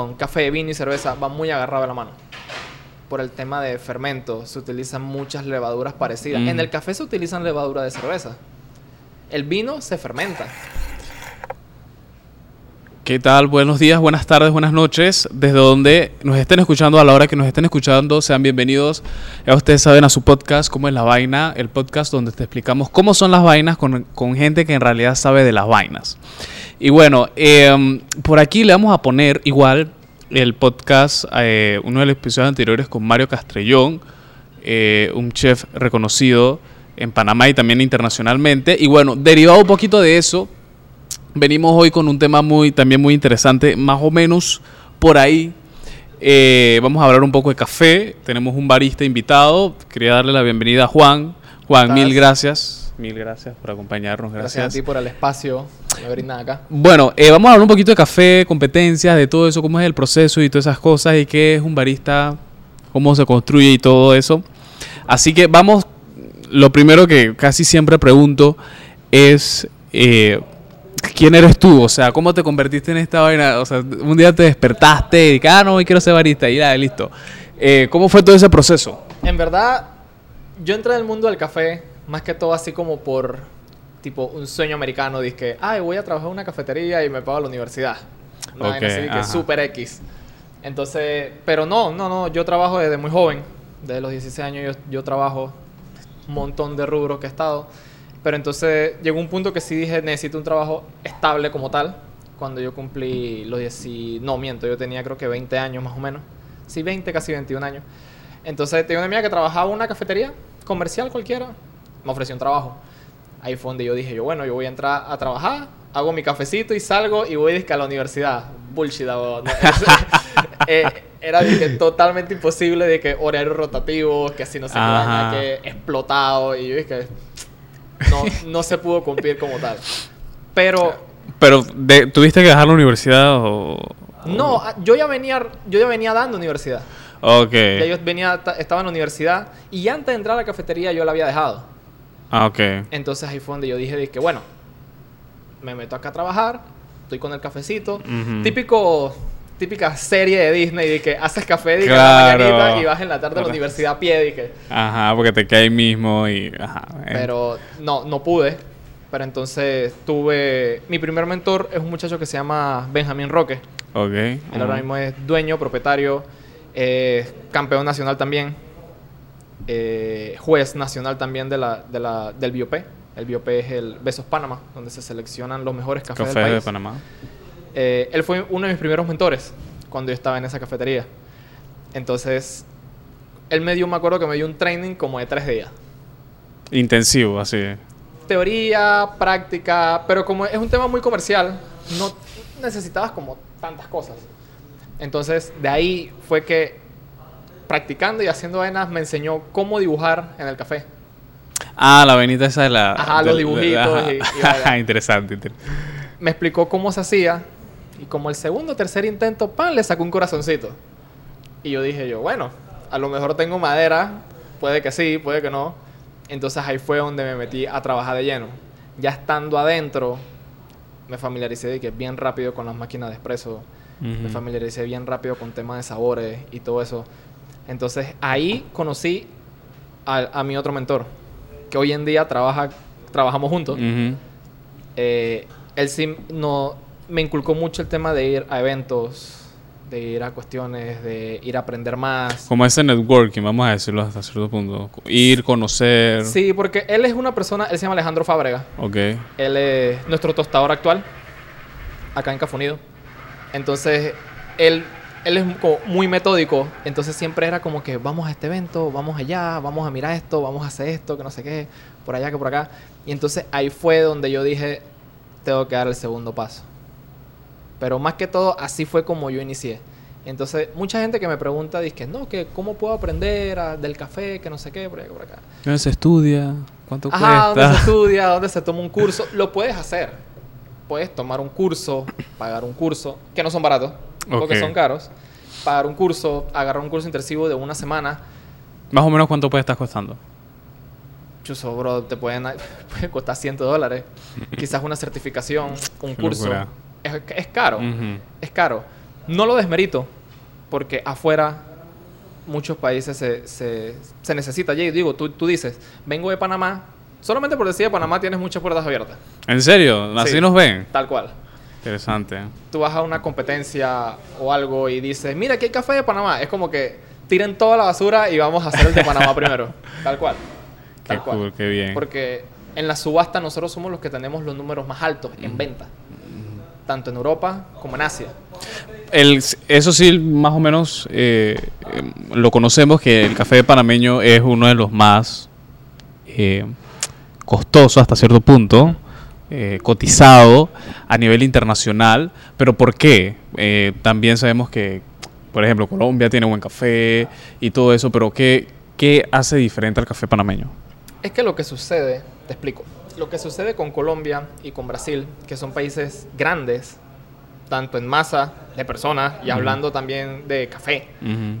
con café, vino y cerveza va muy agarrado de la mano. Por el tema de fermento, se utilizan muchas levaduras parecidas. Mm. En el café se utilizan levadura de cerveza. El vino se fermenta. ¿Qué tal? Buenos días, buenas tardes, buenas noches. Desde donde nos estén escuchando, a la hora que nos estén escuchando, sean bienvenidos. Ya ustedes saben a su podcast, cómo es la vaina, el podcast donde te explicamos cómo son las vainas con, con gente que en realidad sabe de las vainas. Y bueno, eh, por aquí le vamos a poner igual el podcast, eh, uno de los episodios anteriores con Mario Castrellón, eh, un chef reconocido en Panamá y también internacionalmente. Y bueno, derivado un poquito de eso, venimos hoy con un tema muy también muy interesante, más o menos por ahí. Eh, vamos a hablar un poco de café. Tenemos un barista invitado. Quería darle la bienvenida a Juan. Juan, mil gracias. Mil gracias por acompañarnos. Gracias, Gracias. a ti por el espacio que brindan acá. Bueno, eh, vamos a hablar un poquito de café, competencias, de todo eso, cómo es el proceso y todas esas cosas y qué es un barista, cómo se construye y todo eso. Así que vamos, lo primero que casi siempre pregunto es, eh, ¿quién eres tú? O sea, ¿cómo te convertiste en esta vaina? O sea, un día te despertaste y dijiste, ah, no, hoy quiero ser barista y ya, listo. Eh, ¿Cómo fue todo ese proceso? En verdad, yo entré en el mundo del café más que todo así como por tipo un sueño americano. Dije, ay, voy a trabajar en una cafetería y me pago la universidad. Una vaina Ok, así que super X. Entonces, pero no, no, no. Yo trabajo desde muy joven. Desde los 16 años yo, yo trabajo un montón de rubros que he estado. Pero entonces llegó un punto que sí dije, necesito un trabajo estable como tal. Cuando yo cumplí los 10... No, miento, yo tenía creo que 20 años más o menos. Sí, 20, casi 21 años. Entonces tenía una amiga que trabajaba en una cafetería comercial cualquiera. Me ofreció un trabajo. Ahí fue donde yo dije, yo bueno, yo voy a entrar a trabajar, hago mi cafecito y salgo y voy a la universidad. Bullshit, abogado. No, eh, era dije, totalmente imposible de que horario rotativo, que así no Ajá. vaina, que explotado. Y yo dije, no, no se pudo cumplir como tal. Pero Pero, de- ¿tuviste que dejar la universidad o...? no, ah, yo ya venía, yo ya venía dando universidad. Ok. Ya yo venía, ta- estaba en la universidad y antes de entrar a la cafetería yo la había dejado. Ah, ok. Entonces ahí fue donde yo dije, dije, bueno, me meto acá a trabajar, estoy con el cafecito. Ujú. Típico, típica serie de Disney de que haces café dije, Claro. la mañanita y vas en la tarde a la universidad a pie, dije. Ajá, porque te cae ahí mismo y... Ajá. eh. Pero no, no pude. Pero entonces tuve... Mi primer mentor es un muchacho que se llama Benjamín Roque. Ok. Él ahora mismo es dueño, propietario, eh, campeón nacional también, eh, juez nacional también de la, de la, del BIOP. El BIOP es el Besos Panamá, donde se seleccionan los mejores cafés Café del de país. Panamá. Eh, él fue uno de mis primeros mentores cuando yo estaba en esa cafetería. Entonces, él me dio, me acuerdo que me dio un training como de tres días. Intensivo, así. Teoría, práctica, pero como es un tema muy comercial, no necesitabas como tantas cosas. Entonces, de ahí fue que practicando y haciendo vainas me enseñó cómo dibujar en el café. Ah, la venita esa de la... Ajá, de- los de- dibujitos ajá. y- y vaya. interesante. inter- Me explicó cómo se hacía y como el segundo o tercer intento, pan, le sacó un corazoncito. Y yo dije yo, bueno, a lo mejor tengo madera, puede que sí, puede que no. Entonces ahí fue donde me metí a trabajar de lleno. Ya estando adentro, me familiaricé de que bien rápido con las máquinas de espresso. Me Ujú. familiaricé bien rápido con temas de sabores y todo eso. Entonces ahí conocí a, a mi otro mentor, que hoy en día trabaja, trabajamos juntos. Ujú. Eh, él sí no, me inculcó mucho el tema de ir a eventos, de ir a cuestiones, de ir a aprender más. Como ese networking, vamos a decirlo hasta cierto punto. Ir, conocer. Sí, porque él es una persona, él se llama Alejandro Fábrega. Ok. Él es nuestro tostador actual, acá en Cafunido. Entonces, él, él es como muy metódico. Entonces, siempre era como que vamos a este evento, vamos allá, vamos a mirar esto, vamos a hacer esto, que no sé qué, por allá, que por acá. Y entonces, ahí fue donde yo dije, tengo que dar el segundo paso. Pero más que todo, así fue como yo inicié. Entonces, mucha gente que me pregunta, dice, no, que cómo puedo aprender a- del café, que no sé qué, por allá, que por acá. ¿Dónde se estudia? ¿Cuánto Ajá, dónde se cuesta? estudia, dónde se toma un curso. Lo puedes hacer. Puedes tomar un curso, pagar un curso, que no son baratos, porque Ok. son caros. Pagar un curso, agarrar un curso intensivo de una semana. Más o menos cuánto puede estar costando. Chuso, bro, te pueden, puede costar 100 dólares. Quizás una certificación, un Qué curso. Es, es caro, Ujú. es caro. No lo desmerito, porque afuera muchos países se, se, se necesita. Y digo, tú, tú dices, vengo de Panamá, solamente por decir de Panamá tienes muchas puertas abiertas. ¿En serio? ¿Así Sí. nos ven? Tal cual. Interesante. Tú vas a una competencia o algo y dices, mira, aquí hay café de Panamá. Es como que tiren toda la basura y vamos a hacer el de Panamá primero. Tal cual. Qué Tal cual. cool, qué bien. Porque en la subasta nosotros somos los que tenemos los números más altos en venta. Tanto en Europa como en Asia. El, eso sí, más o menos eh, eh, lo conocemos que el café panameño es uno de los más eh, costosos hasta cierto punto, eh, cotizado a nivel internacional. Pero ¿por qué? Eh, también sabemos que, por ejemplo, Colombia tiene buen café y todo eso, pero ¿qué, qué hace diferente al café panameño? Es que lo que sucede, te explico, lo que sucede con Colombia y con Brasil, que son países grandes, tanto en masa de personas y hablando también de café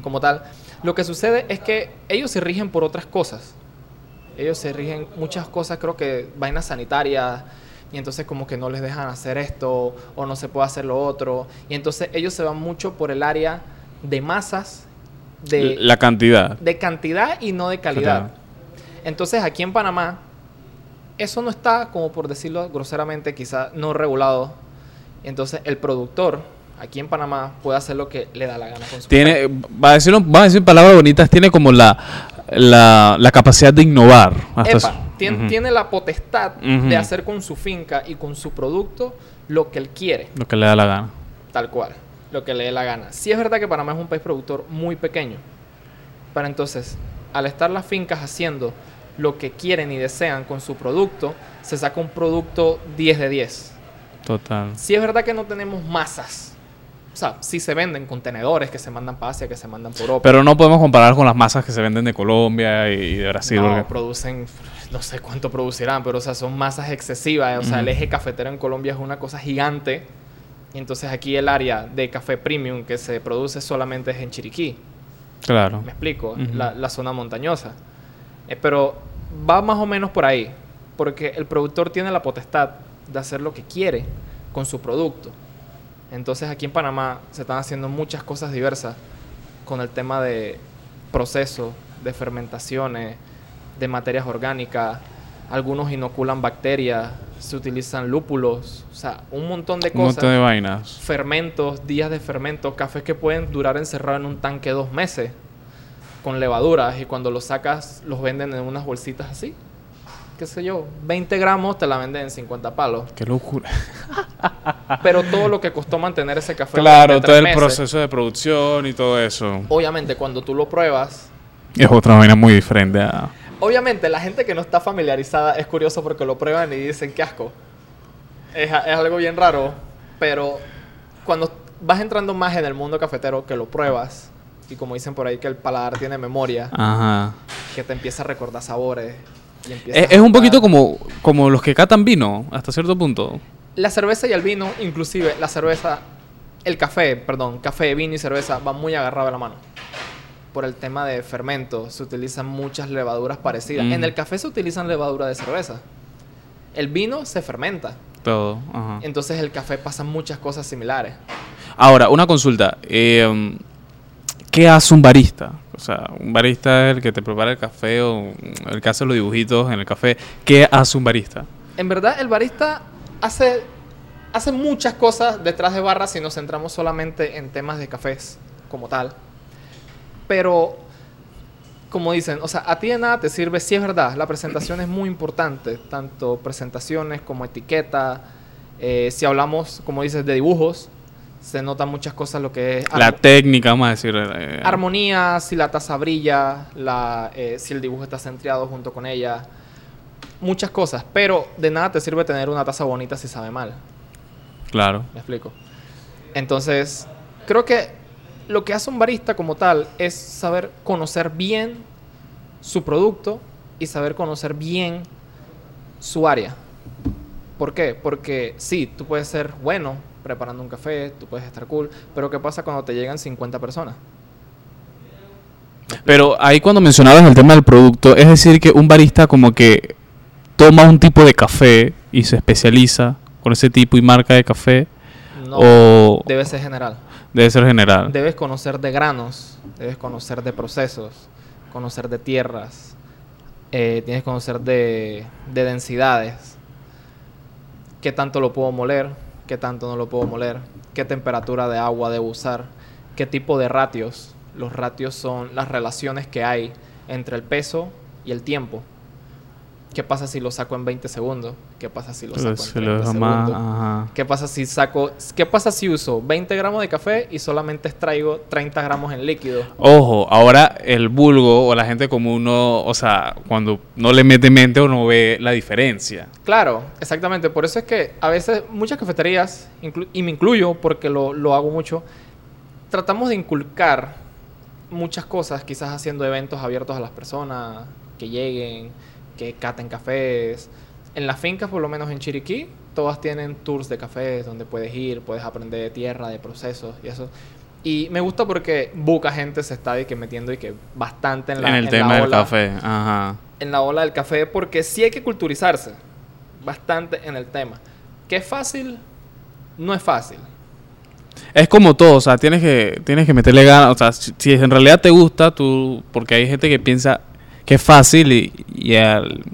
como tal, lo que sucede es que ellos se rigen por otras cosas. Ellos se rigen muchas cosas, creo que vainas sanitarias, y entonces como que no les dejan hacer esto o no se puede hacer lo otro. Y entonces ellos se van mucho por el área de masas, de, La cantidad. de cantidad y no de calidad. Entonces aquí en Panamá, eso no está, como por decirlo groseramente, quizá no regulado. Entonces el productor aquí en Panamá puede hacer lo que le da la gana con su Tiene, va a decirlo, va a decir palabras bonitas, tiene como la, la, la capacidad de innovar. hasta Tien- tiene la potestad de hacer con su finca y con su producto lo que él quiere, Lo que le da la gana. tal cual, lo que le dé la gana. Sí es verdad que Panamá es un país productor muy pequeño, pero entonces, al estar las fincas haciendo lo que quieren y desean con su producto, se saca un producto 10 de 10. Total. Sí es verdad que no tenemos masas. O sea, sí se venden contenedores que se mandan para Asia, que se mandan por Europa. Pero no podemos comparar con las masas que se venden de Colombia y de Brasil. no, porque- producen, no sé cuánto producirán, pero o sea, son masas excesivas. O sea, el eje cafetero en Colombia es una cosa gigante. Y entonces aquí el área de café premium que se produce solamente es en Chiriquí. Claro. Me explico, la zona montañosa. Eh, pero va más o menos por ahí, porque el productor tiene la potestad de hacer lo que quiere con su producto. Entonces aquí en Panamá se están haciendo muchas cosas diversas con el tema de proceso, de fermentaciones, de materias orgánicas. Algunos inoculan bacterias, se utilizan lúpulos, o sea, un montón de Un cosas montón de vainas. fermentos, días de fermento, cafés que pueden durar encerrados en un tanque dos meses con levaduras y cuando los sacas los venden en unas bolsitas así. Qué sé yo, 20 gramos te la venden en 50 palos. Qué locura. Pero todo lo que costó mantener ese café. Claro, todo el meses, proceso de producción y todo eso. Obviamente, cuando tú lo pruebas, Es otra vaina muy diferente. a- obviamente la gente que no está familiarizada es curioso porque lo prueban y dicen qué asco. Es, es algo bien raro, pero cuando vas entrando más en el mundo cafetero, que lo pruebas, y como dicen por ahí que el paladar tiene memoria, Ajá. que te empieza a recordar sabores. Es, un poquito como, como los que catan vino, hasta cierto punto. La cerveza y el vino, inclusive la cerveza, el café, perdón, café, vino y cerveza van muy agarrados de la mano. Por el tema de fermento, se utilizan muchas levaduras parecidas. Mm. En el café se utilizan levadura de cerveza. El vino se fermenta. Todo. Ajá. Entonces el café pasa muchas cosas similares. Ahora, una consulta. eh, ¿Qué hace un barista? O sea, un barista es el que te prepara el café o el que hace los dibujitos en el café. ¿Qué hace un barista? En verdad, el barista hace, hace muchas cosas detrás de barras si nos centramos solamente en temas de cafés como tal. Pero, como dicen, o sea, a ti de nada te sirve, sí es verdad, la presentación es muy importante, tanto presentaciones como etiqueta. eh, si hablamos, como dices, de dibujos, se notan muchas cosas lo que es La técnica, vamos a decir. eh, armonía, si la taza brilla, la, eh, si el dibujo está centrado junto con ella. Muchas cosas, pero de nada te sirve tener una taza bonita si sabe mal. Claro. ¿Me explico? Entonces, creo que lo que hace un barista como tal es saber conocer bien su producto y saber conocer bien su área. ¿Por qué? Porque sí, tú puedes ser bueno preparando un café, tú puedes estar cool, pero ¿qué pasa cuando te llegan 50 personas? Pero ahí cuando mencionabas el tema del producto, es decir, que un barista como que toma un tipo de café y se especializa con ese tipo y marca de café. No, o debe ser general. debe ser general? Debes conocer de granos, debes conocer de procesos, conocer de tierras, eh, tienes que conocer de, de densidades. ¿Qué tanto lo puedo moler? ¿Qué tanto no lo puedo moler? ¿Qué temperatura de agua debo usar? ¿Qué tipo de ratios? Los ratios son las relaciones que hay entre el peso y el tiempo. ¿Qué pasa si lo saco en 20 segundos? ¿Qué pasa si lo saco en Se 30 lo deja segundos? Ajá. ¿Qué pasa si saco, qué pasa si uso 20 gramos de café y solamente extraigo 30 gramos en líquido? Ojo, ahora el vulgo o la gente común no, o sea, cuando no le mete mente o no ve la diferencia. Claro, exactamente. Por eso es que a veces muchas cafeterías, y me incluyo porque lo, lo hago mucho, tratamos de inculcar muchas cosas, quizás haciendo eventos abiertos a las personas, que lleguen, que caten cafés. En las fincas, por lo menos en Chiriquí, todas tienen tours de cafés donde puedes ir, puedes aprender de tierra, de procesos y eso. Y me gusta porque buca gente se está de que metiendo y que bastante en la en el en tema la del ola café. Ajá. en la ola del café porque sí hay que culturizarse bastante en el tema. Que es fácil, no es fácil. Es como todo, o sea, tienes que, tienes que meterle ganas. O sea, si, si en realidad te gusta, tú. Porque hay gente que piensa que es fácil y, y, al,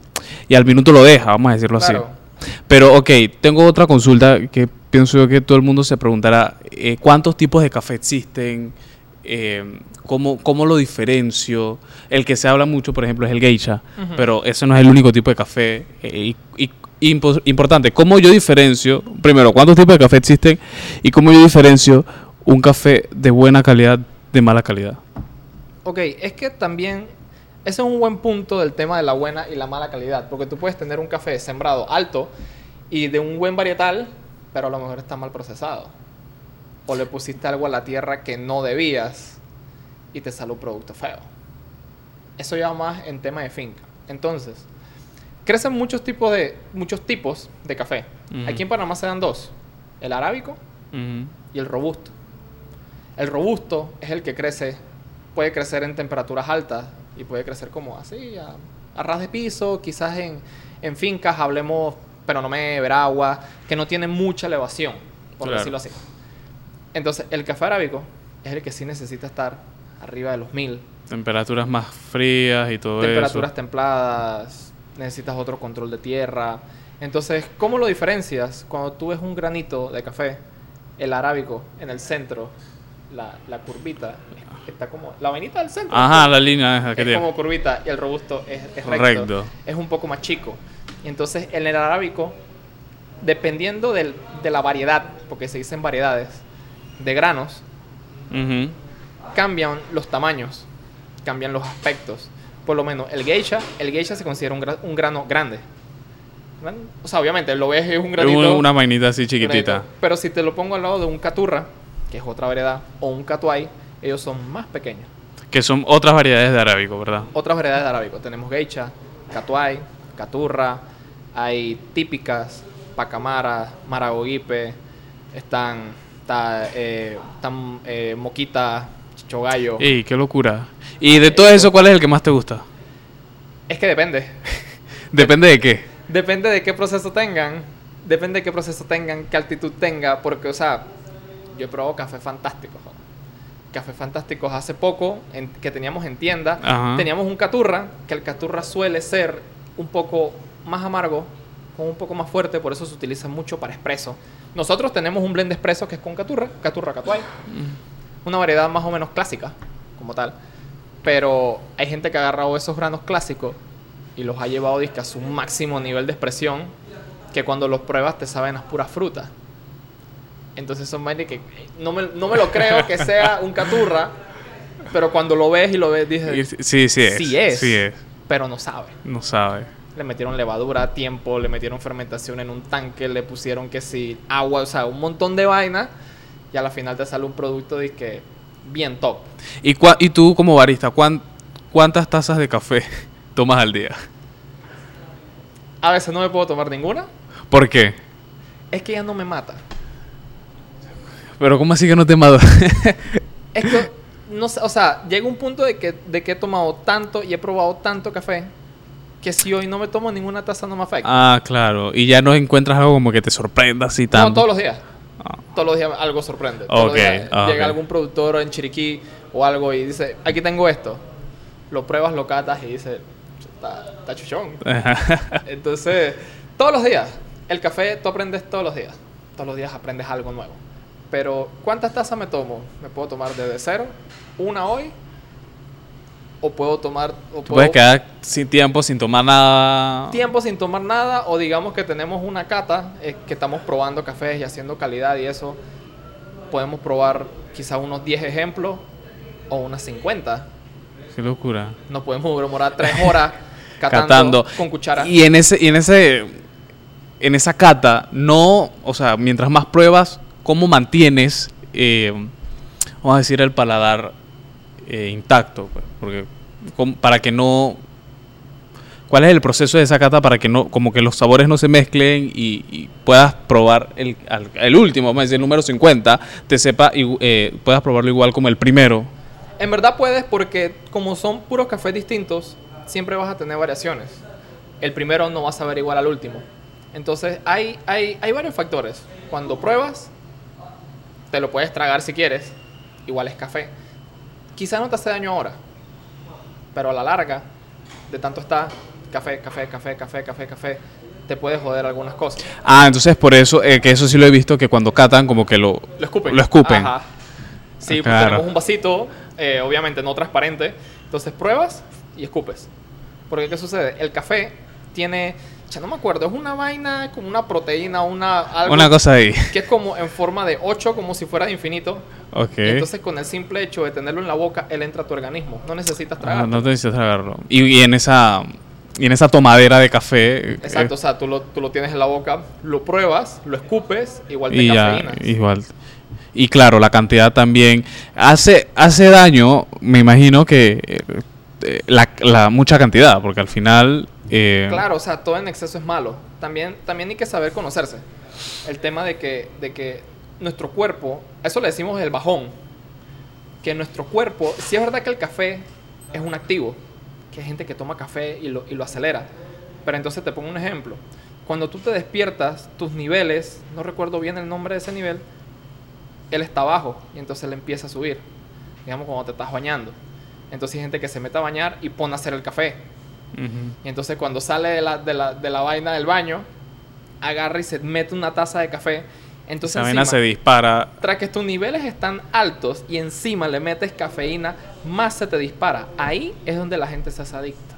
y al minuto lo deja, vamos a decirlo Claro. así. Pero, ok, tengo otra consulta que pienso yo que todo el mundo se preguntará: eh, ¿cuántos tipos de café existen? Eh, ¿cómo, ¿Cómo lo diferencio? El que se habla mucho, por ejemplo, es el geisha, Ujú. pero ese no es el único tipo de café. eh, y, y impo- importante, ¿cómo yo diferencio? Primero, ¿cuántos tipos de café existen? Y cómo yo diferencio un café de buena calidad de mala calidad. Ok, es que también ese es un buen punto del tema de la buena y la mala calidad. Porque tú puedes tener un café sembrado alto y de un buen varietal, pero a lo mejor está mal procesado. O le pusiste algo a la tierra que no debías y te sale un producto feo. Eso ya más en tema de finca. Entonces, crecen muchos tipos de, muchos tipos de café. Aquí en Panamá se dan dos. El arábico y el robusto. El robusto es el que crece, puede crecer en temperaturas altas y puede crecer como así, a, a ras de piso, quizás en, en fincas, hablemos, pero no me veragua, que no tiene mucha elevación, por Claro. decirlo así. Entonces, el café arábico es el que sí necesita estar arriba de los mil, Temperaturas más frías y todo temperaturas eso. templadas, necesitas otro control de tierra. Entonces, ¿cómo lo diferencias? Cuando tú ves un granito de café, el arábico en el centro, la, la curvita, está como la vainita del centro. Ajá, la línea esa que es tiene. como curvita y el robusto es, es recto. Recto. Es un poco más chico. Y entonces, en el arábico, dependiendo del- de la variedad, porque se dicen variedades, de granos, Ujú. cambian los tamaños, cambian los aspectos. Por lo menos el geisha, el geisha se considera un, gra- un grano grande. Gran- O sea, obviamente lo ves es un granito. una, una vainita así chiquitita. granito. Pero si te lo pongo al lado de un caturra, que es otra variedad, o un catuay, ellos son más pequeños. Que son otras variedades de arábico, ¿verdad? Otras variedades de arábico. Tenemos geisha, catuay, caturra, hay típicas, pacamara, maragogipe, están, está, eh, están eh, moquita, chichogallo. ¡Ey, qué locura! Y de todo eso, ¿cuál es el que más te gusta? Es que depende. Depende de qué. Depende de qué proceso tengan. Depende de qué proceso tengan, qué altitud tenga. Porque, o sea, yo he probado café fantástico. joder. Café fantásticos hace poco en- que teníamos en tienda. Ajá. Teníamos un caturra, que el caturra suele ser un poco más amargo, con un poco más fuerte, por eso se utiliza mucho para espresso. Nosotros tenemos un blend de espresso que es con caturra, caturra catuay. Una variedad más o menos clásica, como tal. Pero hay gente que ha agarrado esos granos clásicos y los ha llevado a su máximo nivel de expresión, que cuando los pruebas te saben a puras frutas. Entonces son vainas que no me, no me lo creo que sea un caturra, pero cuando lo ves y lo ves dices, Sí, sí es. sí es, Sí es. pero no sabe. No sabe. Le metieron levadura a tiempo, le metieron fermentación en un tanque, le pusieron que sí, agua, o sea, un montón de vaina. Y a la final te sale un producto de que bien top. ¿Y, cua- y tú, como barista, cuán- cuántas tazas de café tomas al día? A veces no me puedo tomar ninguna. ¿Por qué? Es que ya no me mata. Pero ¿cómo así que no te mata? Es que, no sé, o sea, llega un punto de que, de que he tomado tanto y he probado tanto café que si hoy no me tomo ninguna taza no me afecta. ah, claro. Y ya no encuentras algo como que te sorprenda así tanto. no, todos los días. Ah. Todos los días algo sorprende. Todos los Ok, días ah, llega ok. algún productor en Chiriquí o algo y dice, aquí tengo esto. Lo pruebas, lo catas y dice, está, está chuchón. Entonces, todos los días. El café tú aprendes todos los días. Todos los días aprendes algo nuevo. Pero, ¿cuántas tazas me tomo? ¿Me puedo tomar desde cero? ¿Una hoy? ¿O puedo tomar... O puedes quedar sin tiempo, sin tomar nada. tiempo sin tomar nada o digamos que tenemos una cata eh, que estamos probando cafés y haciendo calidad y eso podemos probar quizá unos 10 ejemplos o unas 50 Qué locura. no podemos demorar 3 horas catando, Catando. con cuchara Y en ese, y en ese, en esa cata, no, o sea, mientras más pruebas, ¿cómo mantienes, eh, vamos a decir, el paladar eh, intacto? pues? Porque para que no, ¿cuál es el proceso de esa cata para que no, como que los sabores no se mezclen y, puedas probar el, último, vamos a decir, el número 50, te sepa, eh, puedas probarlo igual como el primero? en verdad puedes porque como son puros cafés distintos siempre vas a tener variaciones el primero no va a saber igual al último entonces hay, hay, hay varios factores cuando pruebas te lo puedes tragar si quieres igual es café quizá no te hace daño ahora pero a la larga de tanto está café café café café café café te puede joder algunas cosas Ah, entonces por eso, eh, que eso sí lo he visto, que cuando catan como que lo, Lo escupen. Lo escupen. Ajá. Sí, Ah, pues claro. tenemos un vasito, eh, obviamente no transparente. Entonces pruebas y escupes. Porque ¿qué sucede? El café tiene, no me acuerdo, es una vaina como una proteína, una algo Una cosa ahí. que es como en forma de 8, como si fuera de infinito. Ok. Y entonces con el simple hecho de tenerlo en la boca, él entra a tu organismo. No necesitas Ah, tragar. no necesitas tragarlo. Y, y en esa y en esa tomadera de café. eh, Exacto, o sea, tú lo, tú lo tienes en la boca, lo pruebas, lo escupes, igual te y ya, igual. Y claro, la cantidad también. Hace, hace daño, me imagino que eh, eh, la, la mucha cantidad, porque al final. Eh, Claro, o sea, todo en exceso es malo. También, también hay que saber conocerse. El tema de que, de que nuestro cuerpo, eso le decimos el bajón, que nuestro cuerpo, si es verdad que el café es un activo, que hay gente que toma café y lo, y lo acelera, pero entonces te pongo un ejemplo. Cuando tú te despiertas, tus niveles, no recuerdo bien el nombre de ese nivel, él está abajo y entonces él empieza a subir. Digamos cuando te estás bañando. Entonces hay gente que se mete a bañar y pone a hacer el café. Y entonces cuando sale de la, de la, de la vaina del baño, agarra y se mete una taza de café. Entonces Esa vaina encima, se dispara. tras que tus niveles están altos y encima le metes cafeína, más se te dispara. Ahí es donde la gente se hace adicta.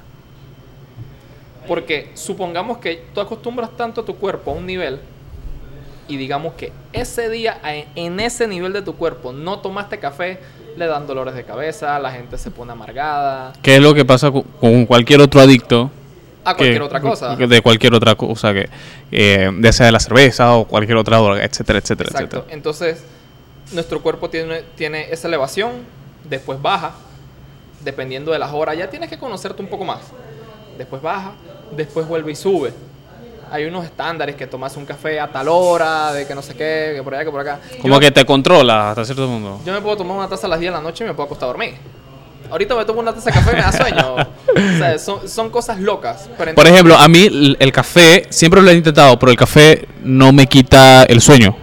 Porque supongamos que tú acostumbras tanto a tu cuerpo a un nivel y digamos que ese día en ese nivel de tu cuerpo no tomaste café, le dan dolores de cabeza, la gente se pone amargada, ¿Qué es lo que pasa con cualquier otro adicto? a cualquier que- otra cosa. De cualquier otra cosa, que eh, ya sea de la cerveza o cualquier otra droga, etcétera, etcétera, Exacto. etcétera. Entonces, nuestro cuerpo tiene, tiene esa elevación, después baja, dependiendo de las horas. Ya tienes que conocerte un poco más. Después baja, después vuelve y sube. Hay unos estándares que tomas un café a tal hora, de que no sé qué, que por allá, que por acá. Como yo, que te controla hasta cierto punto. yo me puedo tomar una taza a las 10 de la noche y me puedo acostar a dormir. Ahorita me tomo una taza de café y me da sueño. o sea, son, son cosas locas. Pero Por ejemplo, a mí el café, siempre lo he intentado, pero el café no me quita el sueño.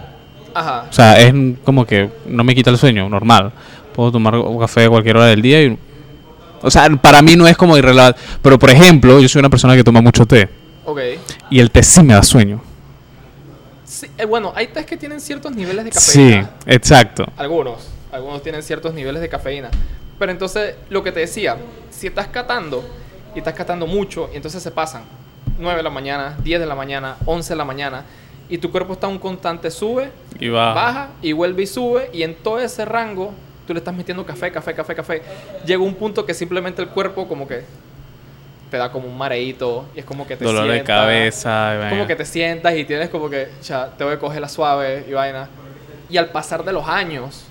Ajá. O sea, es como que no me quita el sueño, normal. Puedo tomar un café a cualquier hora del día y... O sea, para mí no es como irrelevante. Pero, por ejemplo, yo soy una persona que toma mucho té. Ok. Y el té sí me da sueño. Sí, eh, bueno, hay tés que tienen ciertos niveles de Sí, cafeína. exacto. Algunos, algunos tienen ciertos niveles de cafeína. Pero entonces, lo que te decía, si estás catando y estás catando mucho, y entonces se pasan 9 de la mañana, 10 de la mañana, 11 de la mañana, y tu cuerpo está un constante sube, Y va... baja y vuelve y sube, y en todo ese rango tú le estás metiendo café, café, café, café. Llega un punto que simplemente el cuerpo como que te da como un mareíto y es como que te Dolor de sienta, cabeza. y como que te sientas y tienes como que, ya, te voy a coger la suave y vaina. Y al pasar de los años,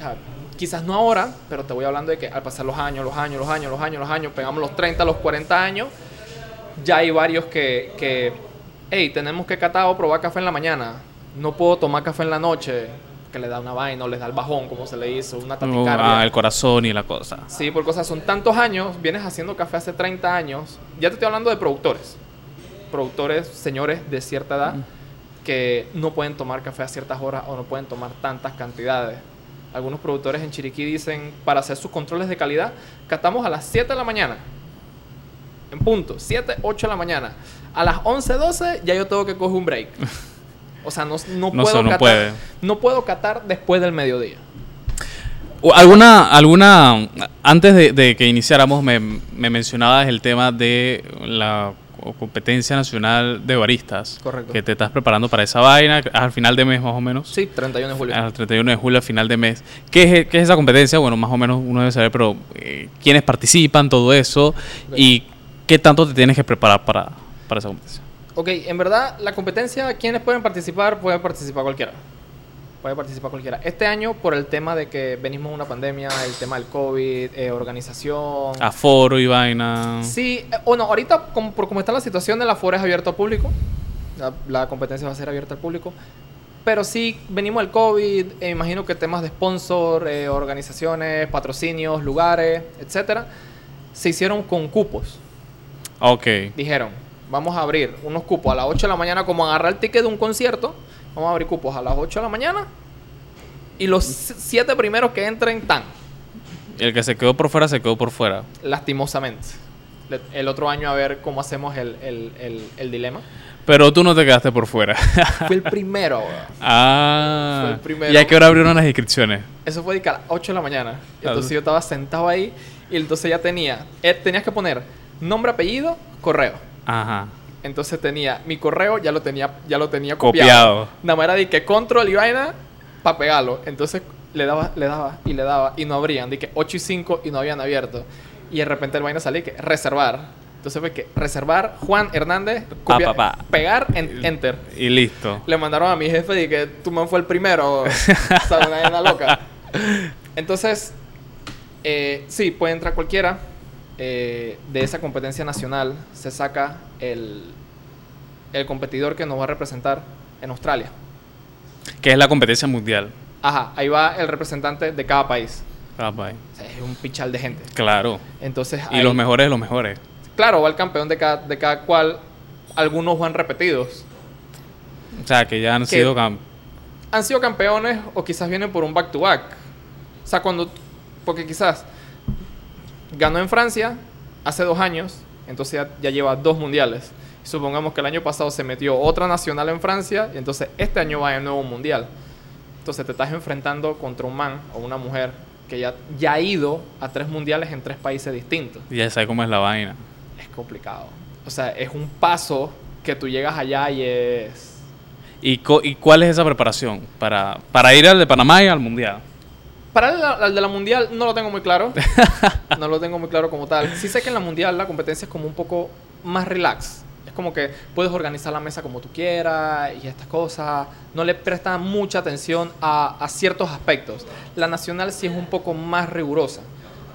ya, quizás no ahora, pero te voy hablando de que al pasar los años, los años, los años, los años, los años, pegamos los 30, los 40 años, ya hay varios que, que hey, tenemos que catar o probar café en la mañana. No puedo tomar café en la noche, que le da una vaina o les da el bajón, como se le hizo, una Uh, taquicardia. ah, el corazón y la cosa. Sí, por cosas, son tantos años, vienes haciendo café hace 30 años. Ya te estoy hablando de productores. Productores, señores de cierta edad, que no pueden tomar café a ciertas horas o no pueden tomar tantas cantidades. Algunos productores en Chiriquí dicen, para hacer sus controles de calidad, catamos a las 7 de la mañana. En punto, 7, 8 de la mañana. A las 11, 12 ya yo tengo que coger un break. O sea, no, no No puedo no catar. puede. no puedo catar después del mediodía. ¿Alguna, alguna, antes de, de que iniciáramos, me, me mencionabas el tema de la co- competencia nacional de baristas. Correcto. Que te estás preparando para esa vaina al final de mes más o menos. Sí, 31 de julio. Al 31 de julio, al final de mes. ¿Qué es, qué es esa competencia? Bueno, más o menos uno debe saber, pero eh, quiénes participan, todo eso. Y qué tanto te tienes que preparar para, para esa competencia. Ok, en verdad, la competencia, ¿quiénes pueden participar? Puede participar cualquiera. Puede participar cualquiera. Este año, por el tema de que venimos de una pandemia, el tema del COVID, eh, organización. Aforo y vaina. Sí, eh, bueno, ahorita, como, por cómo está la situación del aforo, es abierto al público. La, la competencia va a ser abierta al público. Pero sí, venimos del COVID, eh, imagino que temas de sponsor, eh, organizaciones, patrocinios, lugares, etcétera, se hicieron con cupos. Ok. Dijeron, vamos a abrir unos cupos a las 8 de la mañana, como agarrar el ticket de un concierto, vamos a abrir cupos a las 8 de la mañana y los siete primeros que entren tan, El que se quedó por fuera, se quedó por fuera. lastimosamente. El otro año a ver cómo hacemos el, el- el- el dilema. Pero tú no te quedaste por fuera. Fui el primero, ah. Fue el primero. ¿Y a qué hora abrieron las inscripciones? Eso fue a las 8 de la mañana. Entonces yo estaba sentado ahí y entonces ya tenía, eh, tenías que poner nombre, apellido, correo. Ajá. Entonces tenía mi correo, ya lo tenía, ya lo tenía Copiado. copiado. Nada más era de que control y vaina para pegarlo. Entonces le daba, le daba y le daba y no abrían. De que 8 y 5 y no habían abierto. Y de repente el vaina salía que reservar. Entonces fue que reservar Juan Hernández, copia- Pa, pa, pa. pegar, en, enter. Y listo. Le mandaron a mi jefe de que tu man fue el primero. o una loca. Entonces, eh, sí, puede entrar cualquiera. Eh, de esa competencia nacional se saca el, el competidor que nos va a representar en Australia. Que es la competencia mundial. Ajá, ahí va el representante de cada país. O sea, es un pichal de gente. Claro. Entonces, Y ahí- los mejores de los mejores. Claro, va el campeón de cada, de cada cual. Algunos van repetidos. O sea, que ya han Que- sido cam- han sido campeones o quizás vienen por un back to back. O sea, cuando. Porque quizás ganó en Francia hace dos años, entonces ya, ya lleva dos mundiales. Y supongamos que el año pasado se metió otra nacional en Francia, y entonces este año va a nuevo mundial. Entonces te estás enfrentando contra un man o una mujer que ya, ya ha ido a tres mundiales en tres países distintos. y ya sabes cómo es la vaina. Es complicado. O sea, es un paso que tú llegas allá y es. ¿Y, co- y cuál es esa preparación para, para ir al de Panamá y al mundial? Para el, de la mundial no lo tengo muy claro. no lo tengo muy claro como tal. Sí sé que en la mundial la competencia es como un poco más relax. Es como que puedes organizar la mesa como tú quieras y estas cosas. No le prestan mucha atención a, a ciertos aspectos. La nacional sí es un poco más rigurosa.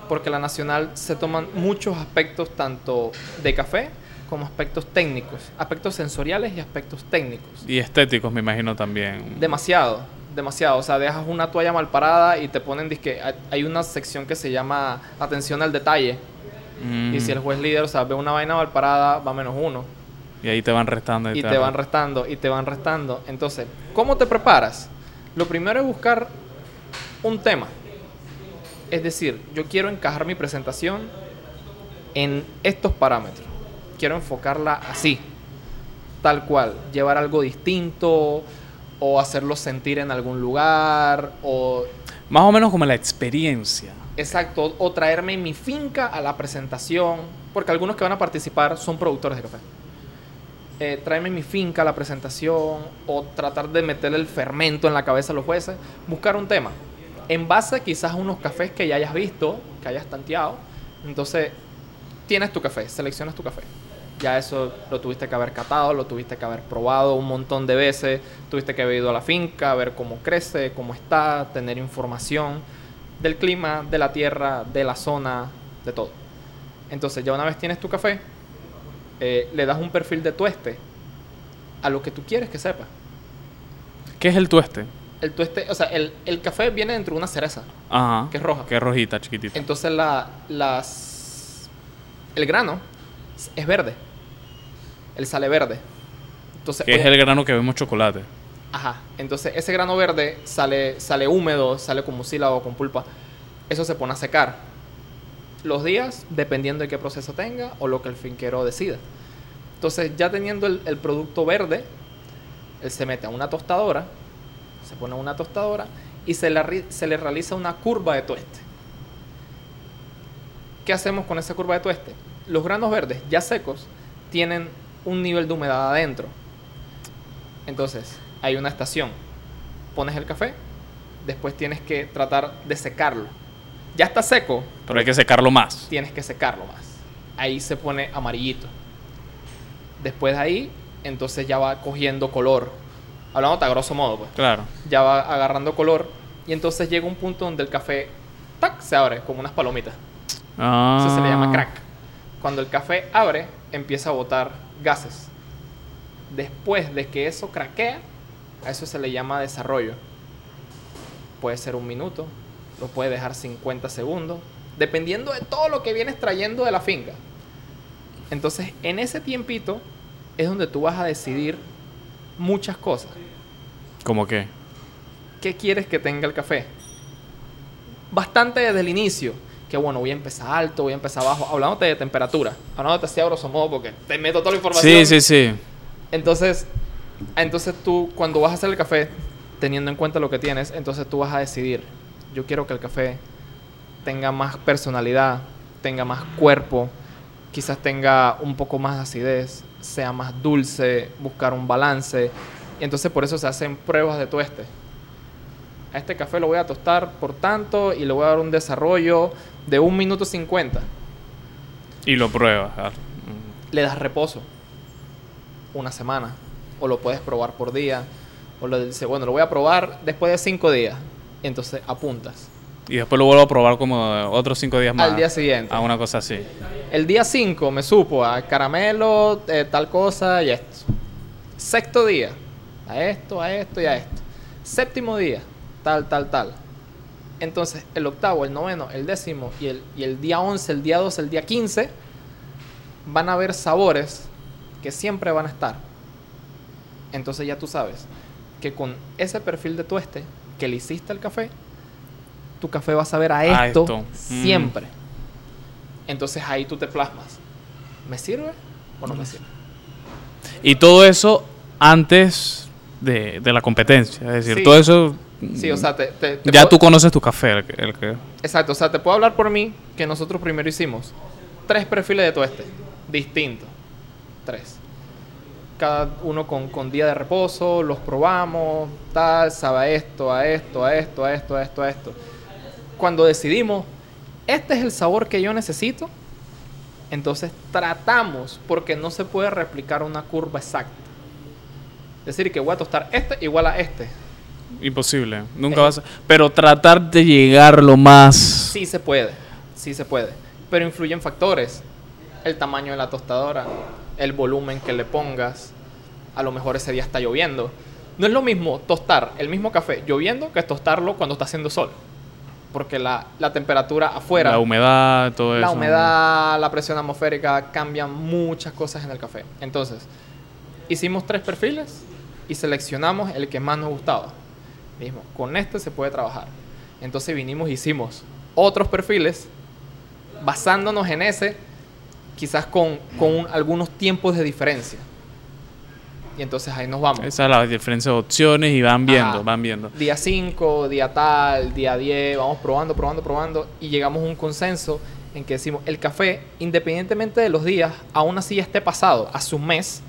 Porque la nacional se toman muchos aspectos tanto de café como aspectos técnicos. Aspectos sensoriales y aspectos técnicos. Y estéticos, me imagino también. Demasiado, demasiado. O sea, dejas una toalla mal parada y te ponen, disque, hay- hay una sección que se llama atención al detalle. Mm. Y si el juez líder, o sea, ve una vaina mal parada, va menos uno. Y ahí te van restando. Y te van restando, y te van restando. Entonces, ¿cómo te preparas? Lo primero es buscar un tema. Es decir, yo quiero encajar mi presentación en estos parámetros. Quiero enfocarla así, tal cual. Llevar algo distinto o hacerlo sentir en algún lugar o Más o menos como la experiencia. Exacto, o traerme mi finca a la presentación, porque algunos que van a participar son productores de café. Eh, traerme mi finca a la presentación, o tratar de meterle el fermento en la cabeza a los jueces, buscar un tema. En base quizás a unos cafés que ya hayas visto, que hayas tanteado, entonces tienes tu café, seleccionas tu café. Ya eso lo tuviste que haber catado, lo tuviste que haber probado un montón de veces, tuviste que haber ido a la finca, ver cómo crece, cómo está, tener información del clima, de la tierra, de la zona, de todo. Entonces, ya una vez tienes tu café, eh, le das un perfil de tueste a lo que tú quieres que sepa. ¿Qué es el tueste? El tueste, o sea, el, el café viene dentro de una cereza, Ajá. que es roja. Que es rojita, chiquitita. Entonces, la, las, el grano es verde. Él sale verde. Entonces, Que es el grano que vemos chocolate. Ajá. Entonces, ese grano verde sale, sale húmedo, sale con mucílago, con pulpa. Eso se pone a secar. Los días, dependiendo de qué proceso tenga o lo que el finquero decida. Entonces, ya teniendo el, el producto verde, él se mete a una tostadora, se pone a una tostadora y se le, se le realiza una curva de tueste. ¿Qué hacemos con esa curva de tueste? Los granos verdes ya secos tienen un nivel de humedad adentro. Entonces, hay una estación. Pones el café, después tienes que tratar de secarlo. Ya está seco, Pero hay que secarlo más. tienes que secarlo más. Ahí se pone amarillito. Después de ahí, entonces ya va cogiendo color. Hablando a grosso modo, pues. Claro. Ya va agarrando color. Y entonces llega un punto donde el café ¡tac! se abre como unas palomitas. Ah. Eso se le llama crack. Cuando el café abre, empieza a botar gases. Después de que eso craquea, a eso se le llama desarrollo. Puede ser un minuto, lo puede dejar 50 segundos, dependiendo de todo lo que vienes trayendo de la finca. Entonces, en ese tiempito es donde tú vas a decidir muchas cosas. ¿Cómo qué? ¿Qué quieres que tenga el café? Bastante desde el inicio. Que bueno, voy a empezar alto, voy a empezar bajo. Hablándote de temperatura. Hablándote así a grosso modo porque te meto toda la Sí, información. sí, sí. Entonces, entonces tú, cuando vas a hacer el café, teniendo en cuenta lo que tienes, entonces tú vas a decidir. Yo quiero que el café tenga más personalidad, tenga más cuerpo, quizás tenga un poco más de acidez, sea más dulce, buscar un balance. Y entonces por eso se hacen pruebas de tueste. A este café lo voy a tostar por tanto y le voy a dar un desarrollo de un minuto 50. Y lo pruebas. le das reposo una semana o lo puedes probar por día o le dices bueno lo voy a probar después de cinco días entonces apuntas Y después lo vuelvo a probar como otros cinco días más. al día siguiente A una cosa así. el día 5 me supo a caramelo eh, tal cosa y esto sexto día a esto a esto y a esto séptimo día tal tal tal entonces el octavo el noveno el décimo y el, y el día 11 el día 12 el día 15 van a haber sabores que siempre van a estar entonces ya tú sabes que con ese perfil de tueste que le hiciste al café tu café va a saber a A esto. Mm. siempre entonces ahí tú te plasmas ¿me sirve o no me sirve? Y todo eso antes de, de la competencia. Es decir, Sí. todo eso. Sí, o sea, te, te- te Ya puedo- tú conoces tu café. el que- el que- Exacto, o sea, te puedo hablar por mí que nosotros primero hicimos tres perfiles de tueste distintos. Tres. Cada uno con, con día de reposo, los probamos, tal, sabe esto, a esto, a esto, a esto, a esto, a esto. Cuando decidimos, este es el sabor que yo necesito, entonces tratamos, porque no se puede replicar una curva exacta. Es decir, que voy a tostar este igual a este. Imposible. Nunca vas a... Pero tratar de llegar lo más... Sí se puede, sí se puede. Pero influyen factores. El tamaño de la tostadora, el volumen que le pongas. A lo mejor ese día está lloviendo. No es lo mismo tostar el mismo café lloviendo que tostarlo cuando está haciendo sol. Porque la, la temperatura afuera, La humedad, todo eso. la humedad, la presión atmosférica, cambian muchas cosas en el café. Entonces, hicimos tres perfiles y seleccionamos el que más nos gustaba. Dijimos, con este se puede trabajar. Entonces vinimos y hicimos otros perfiles basándonos en ese, quizás con, con algunos tiempos de diferencia. Y entonces ahí nos vamos. Esa es la diferencia de opciones y van viendo, Ajá. van viendo. Día 5, día tal, día 10, vamos probando, probando, probando y llegamos a un consenso en que decimos, el café, independientemente de los días, aún así ya esté pasado a su mes,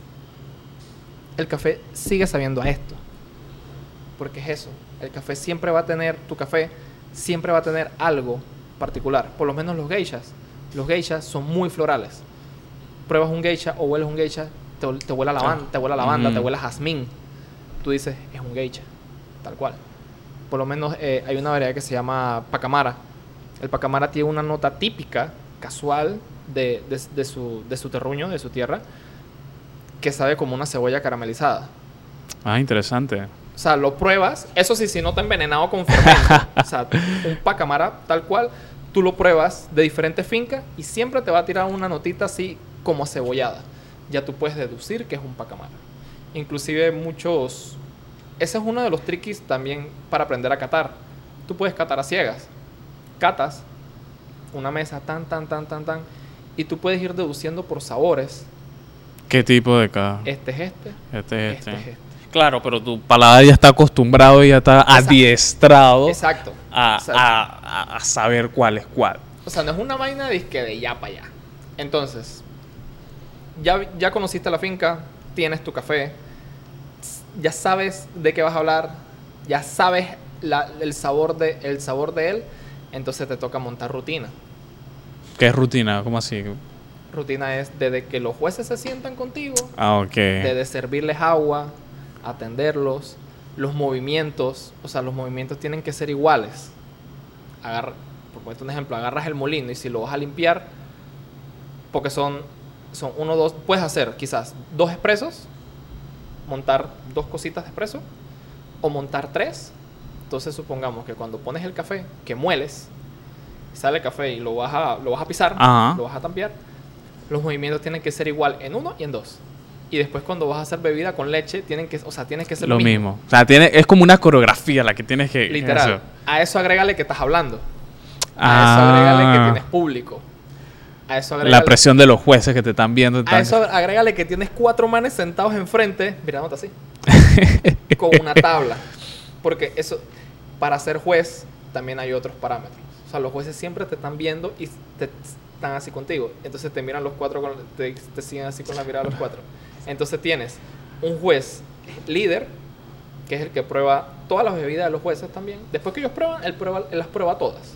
el café sigue sabiendo a esto. Porque es eso, el café siempre va a tener, tu café siempre va a tener algo particular, por lo menos los geishas. Los geishas son muy florales. Pruebas un geisha o hueles un geisha, te, te huele a lavanda, te huele a lavanda, Ujú. te huele a jazmín. Tú dices, es un geisha, tal cual. Por lo menos eh, hay una variedad que se llama pacamara. El pacamara tiene una nota típica, casual, de, de- de su, de su terruño, de su tierra, que sabe como una cebolla caramelizada. Ah, interesante. O sea, lo pruebas, eso sí, si no te envenenado con fermento. o sea, un pacamara tal cual, tú lo pruebas de diferentes fincas y siempre te va a tirar una notita así como cebollada. Ya tú puedes deducir que es un pacamara. Inclusive muchos... Ese es uno de los triquis también para aprender a catar. Tú puedes catar a ciegas. Catas una mesa tan, tan, tan, tan, tan. Y tú puedes ir deduciendo por sabores. ¿Qué tipo de cada? Este es este. Este es Este este. es este. Claro, pero tu paladar ya está acostumbrado y ya está adiestrado Exacto. a, Exacto. a- a- saber cuál es cuál. O sea, no es una vaina de que de ya para allá. Entonces, ya, ya conociste la finca, tienes tu café, ya sabes de qué vas a hablar, ya sabes la- el, sabor de, el sabor de él, entonces te toca montar rutina. ¿Qué es rutina? ¿Cómo así? Rutina es desde que los jueces se sientan contigo, Ah, ok. desde servirles agua, atenderlos, los movimientos, o sea, los movimientos tienen que ser iguales. Agarra, por ponerte un ejemplo, agarras el molino y si lo vas a limpiar, porque son, son uno, dos, puedes hacer quizás dos expresos, montar dos cositas de expreso, o montar tres. Entonces supongamos que cuando pones el café, que mueles, sale el café y lo vas a, lo vas a pisar, Ajá. lo vas a tampear, los movimientos tienen que ser igual en uno y en dos. Y después cuando vas a hacer bebida con leche, tienen que, o sea, tienes que ser Lo mismo. O sea, tiene, es como una coreografía la que tienes que Literal. A eso agrégale que estás hablando. A eso agrégale que tienes público. A eso agrégale, Ah. La presión de los jueces que te están viendo. a están- eso agrégale que tienes cuatro manes sentados enfrente, mirándote así, con una tabla. Porque eso, para ser juez, también hay otros parámetros. O sea, los jueces siempre te están viendo y te están así contigo. Entonces te miran los cuatro, con- te, te siguen así con la mirada los cuatro. Entonces tienes un juez líder, que es el que prueba todas las bebidas de los jueces también. Después que ellos prueban, él, prueba, él las prueba todas.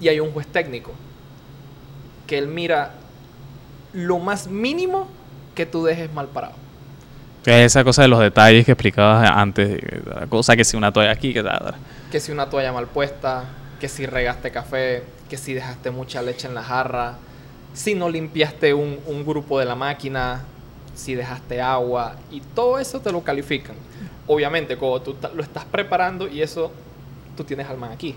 Y hay un juez técnico, que él mira lo más mínimo que tú dejes mal parado. Que es esa cosa de los detalles que explicabas antes. La cosa que si una toalla aquí, que tal. Que si una toalla mal puesta, que si regaste café, que si dejaste mucha leche en la jarra, si no limpiaste un, un grupo de la máquina, si dejaste agua, y todo eso te lo califican. Obviamente, como tú lo estás preparando y eso, tú tienes al man aquí.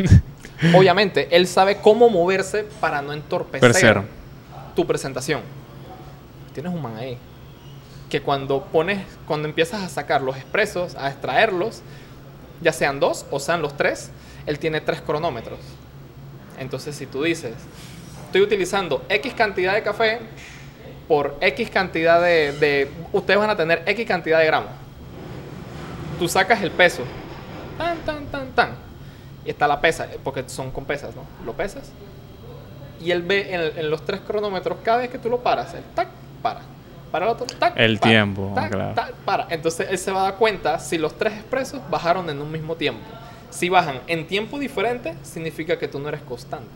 Obviamente, él sabe cómo moverse para no entorpecer tu presentación. Tienes un man ahí. Que cuando pones, cuando empiezas a sacar los expresos, a extraerlos, ya sean dos o sean los tres, él tiene tres cronómetros. Entonces, si tú dices, estoy utilizando X cantidad de café por X cantidad de, de- Ustedes van a tener X cantidad de gramos. Tú sacas el peso. Tan, tan, tan, tan. Y está la pesa, porque son con pesas, ¿no? Lo pesas. Y él ve en, en los tres cronómetros, cada vez que tú lo paras, el tac, para. Para el otro, tac. El para, tiempo, tac, claro. tac, para. Entonces él se va a dar cuenta si los tres expresos bajaron en un mismo tiempo. Si bajan en tiempo diferente, significa que tú no eres constante.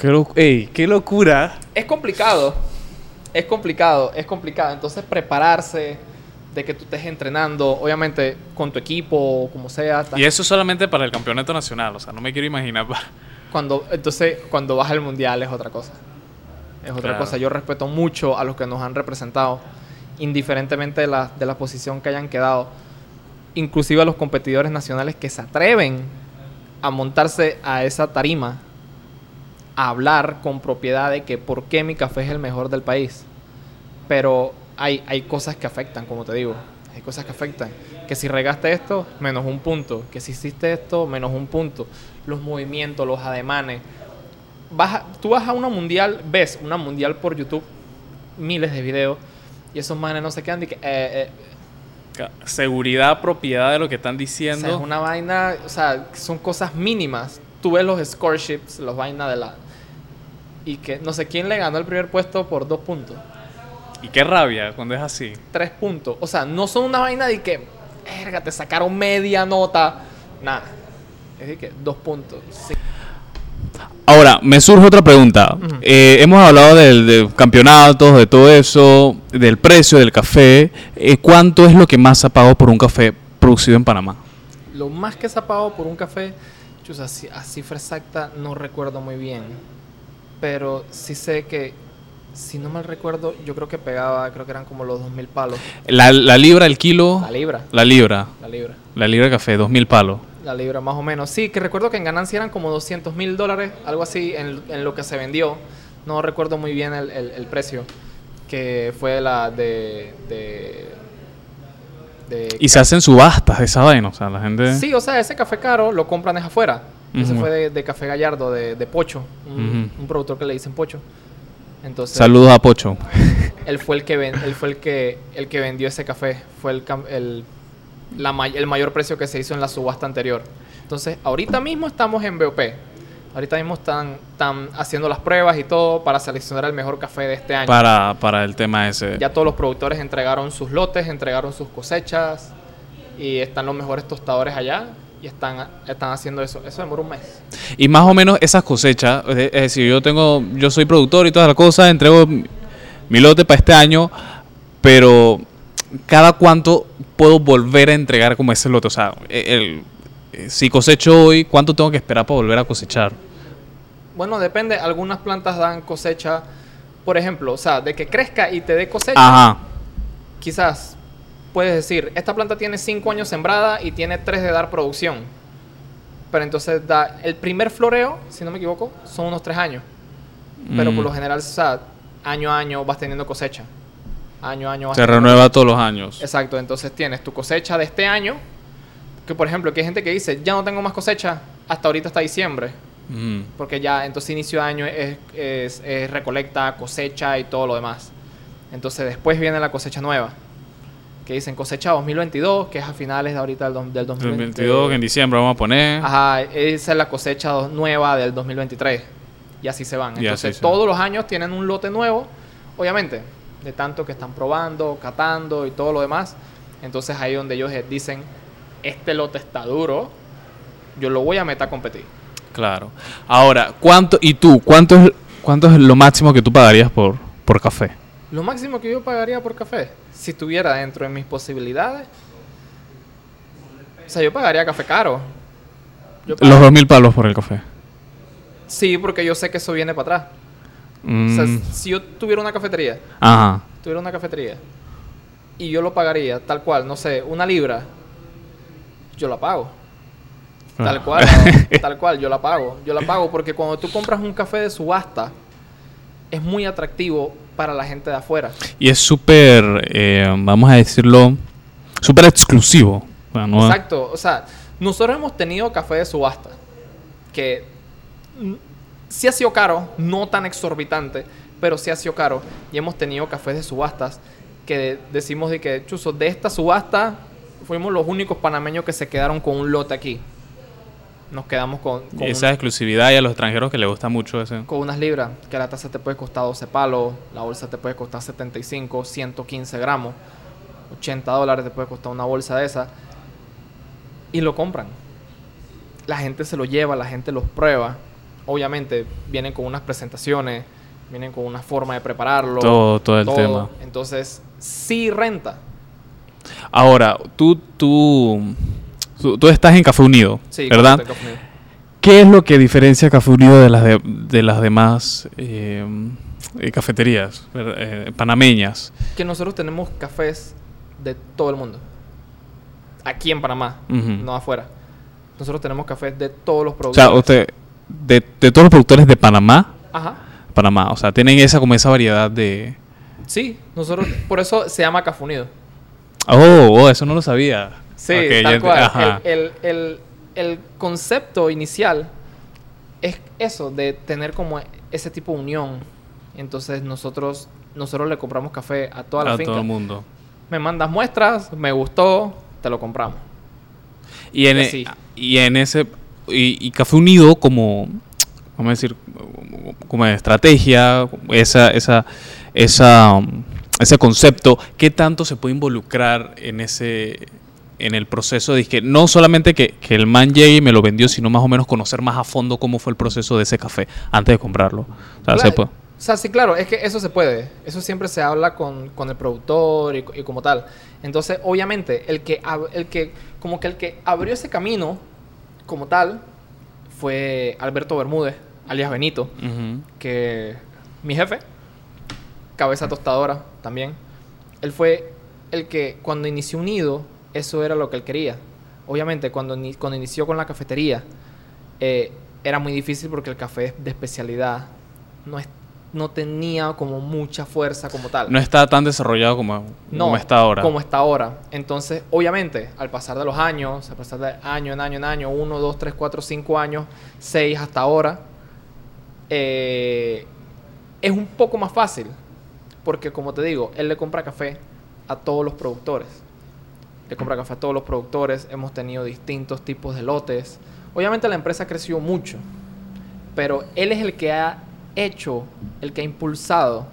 Qué, ey, qué locura. Es complicado. Es complicado, es complicado. Entonces prepararse de que tú estés entrenando, obviamente con tu equipo o como sea. Y eso solamente para el campeonato nacional. O sea, no me quiero imaginar para. Cuando, entonces, cuando vas al mundial es otra cosa. Es otra Claro. cosa. Yo respeto mucho a los que nos han representado, indiferentemente de la, de la posición que hayan quedado. Inclusive a los competidores nacionales que se atreven a montarse a esa tarima, hablar con propiedad de que por qué mi café es el mejor del país. Pero hay, hay cosas que afectan, como te digo. Hay cosas que afectan. Que si regaste esto, menos un punto. Que si hiciste esto, menos un punto. Los movimientos, los ademanes. Vas a- tú vas a una mundial, ves una mundial por YouTube, miles de videos, y esos manes no se quedan de que... eh, eh, Seguridad, propiedad de lo que están o diciendo. sea, es una vaina, o sea, son cosas mínimas. Tú ves los scoreships, los vainas de la... Y que no sé quién le ganó el primer puesto por dos puntos. Y qué rabia cuando es así. tres puntos. O sea, no son una vaina de que, verga, te sacaron media nota. Nada. Es de que dos puntos. Sí. Ahora, me surge otra pregunta. Ujú. Eh, hemos hablado del, de campeonatos, de todo eso, del precio del café. Eh, ¿Cuánto es lo que más ha pagado por un café producido en Panamá? Lo más que se ha pagado por un café, chusa, a cifra exacta no recuerdo muy bien. Pero sí sé que, si no mal recuerdo, yo creo que pegaba, creo que eran como los dos mil palos. La, la libra, el kilo. La libra. La libra. La libra. La libra de café, dos mil palos. La libra más o menos. Sí, que recuerdo que en ganancia eran como 200 mil dólares, algo así, en, en lo que se vendió. No recuerdo muy bien el, el- el precio. que fue la de... de, de Y se hacen subastas de esa vaina, o sea, la gente... Sí, o sea, ese café caro lo compran es afuera. Ese fue de, de Café Gallardo, de, de Pocho, un, productor que le dicen Pocho. Entonces, Saludos a Pocho. él fue el que ven- él fue el que el que vendió ese café, fue el el, la el mayor precio que se hizo en la subasta anterior. Entonces, ahorita mismo estamos en BOP. Ahorita mismo están, están haciendo las pruebas y todo para seleccionar el mejor café de este año. Para, para el tema ese. Ya todos los productores entregaron sus lotes, entregaron sus cosechas y están los mejores tostadores allá y están, están haciendo eso. Eso demora un mes. Y más o menos esas cosechas, es decir, yo tengo, yo soy productor y todas las cosas, entrego mi lote para este año, pero cada cuánto puedo volver a entregar como ese lote, o sea, el- si cosecho hoy, ¿cuánto tengo que esperar para volver a cosechar? Bueno, depende. Algunas plantas dan cosecha, por ejemplo, o sea, de que crezca y te dé cosecha. Ajá. Quizás puedes decir, esta planta tiene 5 años sembrada y tiene 3 de dar producción. Pero entonces da el primer floreo, si no me equivoco, son unos 3 años. Pero Mm. por lo general, o sea, año a año vas teniendo cosecha. Año a año vas Se teniendo renueva todos los años. Exacto, entonces tienes tu cosecha de este año, que por ejemplo, que hay gente que dice, ya no tengo más cosecha hasta ahorita hasta diciembre, Mm. porque ya entonces inicio de año es, es- es recolecta, cosecha y todo lo demás. Entonces después viene la cosecha nueva, que dicen cosecha 2022, que es a finales de ahorita del, del 2022. 2022, en diciembre vamos a poner. Ajá, esa es la cosecha nueva del 2023. Y así se van. Entonces, todos los años tienen un lote nuevo, obviamente, de tanto que están probando, catando y todo lo demás. Entonces, ahí donde ellos eh, dicen, este lote está duro, yo lo voy a meter a competir. Claro. Ahora, ¿cuánto, y tú, cuánto es, cuánto es lo máximo que tú pagarías por, por café? Lo máximo que yo pagaría por café, si estuviera dentro de mis posibilidades, o sea, yo pagaría café caro. Yo Los dos mil palos por el café. Sí, porque yo sé que eso viene para atrás. O sea, Mm. si yo tuviera una cafetería, Ajá. tuviera una cafetería y yo lo pagaría tal cual, no sé, una libra, yo la pago. Tal Ah. cual, tal cual, yo la pago. Yo la pago porque cuando tú compras un café de subasta, es muy atractivo para la gente de afuera. Y es súper, eh, vamos a decirlo, súper exclusivo. Exacto, o sea, nosotros hemos tenido café de subasta que sí ha sido caro, no tan exorbitante, pero sí ha sido caro. Y hemos tenido cafés de subastas que decimos de que, chuzo, de esta subasta fuimos los únicos panameños que se quedaron con un lote aquí. Nos quedamos con, con, esa exclusividad y a los extranjeros que les gusta mucho ese. con unas libras, que la taza te puede costar 12 palos, la bolsa te puede costar 75, 115 gramos, 80 dólares te puede costar una bolsa de esa. Y lo compran. La gente se lo lleva, la gente los prueba. Obviamente vienen con unas presentaciones, vienen con una forma de prepararlo. Todo, todo el tema. Entonces, sí renta. Ahora, tú, tú, tú, estás en Café Unido, Sí, ¿verdad? Café Unido. ¿Qué es lo que diferencia Café Unido de las, de, de las demás eh, cafeterías eh, panameñas? Que nosotros tenemos cafés de todo el mundo. Aquí en Panamá, Ujú. no afuera. Nosotros tenemos cafés de todos los O productores. sea, usted, de, de todos los productores de Panamá, Ajá. Panamá, o sea, tienen esa como esa variedad de... Sí, nosotros, por eso se llama Café Unido. Oh, oh, eso no lo sabía. Sí, Ok, ya tal cual. El, el- el- el concepto inicial es eso, de tener como ese tipo de unión. Entonces nosotros, nosotros le compramos café a toda la a finca. todo el mundo. Me mandas muestras, me gustó, te lo compramos. Y en, e- y en ese y, y Café Unido como vamos a decir como estrategia esa esa esa um, ese concepto qué tanto se puede involucrar en ese en el proceso que no solamente que, que el man llegue y me lo vendió sino más o menos conocer más a fondo cómo fue el proceso de ese café antes de comprarlo o sea, se Claro, puede- O sea, sí, claro, es que eso se puede. Eso siempre se habla con, con el productor y, y como tal. Entonces, obviamente, el que, el que, como que el que abrió ese camino como tal fue Alberto Bermúdez, alias Benito, que mi jefe, cabeza tostadora también, él fue el que cuando inició Unido, eso era lo que él quería. Obviamente, cuando, cuando inició con la cafetería, eh, era muy difícil porque el café de especialidad no es no tenía como mucha fuerza como tal. No está tan desarrollado como, No, como está ahora. Como está ahora. Entonces, obviamente, al pasar de los años, al pasar de año en año en año, uno, dos, tres, cuatro, cinco años, seis hasta ahora, eh, es un poco más fácil. Porque, como te digo, él le compra café a todos los productores. Le compra café a todos los productores. Hemos tenido distintos tipos de lotes. Obviamente la empresa creció mucho. Pero él es el que ha hecho, el que ha impulsado